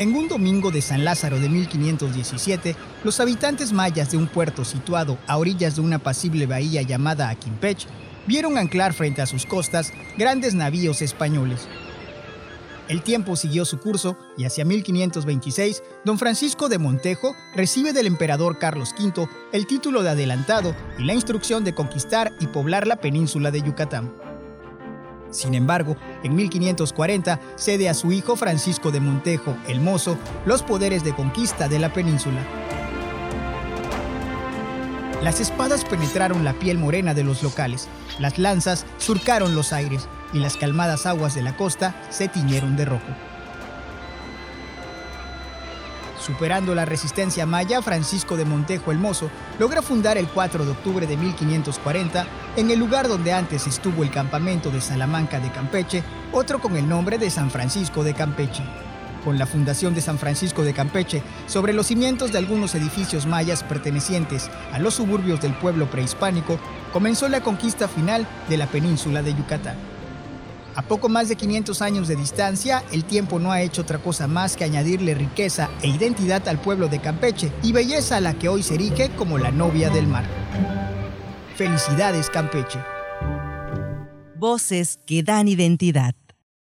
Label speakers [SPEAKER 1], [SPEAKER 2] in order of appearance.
[SPEAKER 1] En un domingo de San Lázaro de 1517, los habitantes mayas de un puerto situado a orillas de una apacible bahía llamada Aquimpech vieron anclar frente a sus costas grandes navíos españoles. El tiempo siguió su curso y hacia 1526, don Francisco de Montejo recibe del emperador Carlos V el título de adelantado y la instrucción de conquistar y poblar la península de Yucatán. Sin embargo, en 1540 cede a su hijo Francisco de Montejo, el Mozo, los poderes de conquista de la península. Las espadas penetraron la piel morena de los locales, las lanzas surcaron los aires y las calmadas aguas de la costa se tiñeron de rojo. Superando la resistencia maya, Francisco de Montejo el Mozo logra fundar el 4 de octubre de 1540 en el lugar donde antes estuvo el campamento de Salamanca de Campeche, otro con el nombre de San Francisco de Campeche. Con la fundación de San Francisco de Campeche, sobre los cimientos de algunos edificios mayas pertenecientes a los suburbios del pueblo prehispánico, comenzó la conquista final de la península de Yucatán. A poco más de 500 años de distancia, el tiempo no ha hecho otra cosa más que añadirle riqueza e identidad al pueblo de Campeche y belleza a la que hoy se erige como la novia del mar. Felicidades Campeche.
[SPEAKER 2] Voces que dan identidad.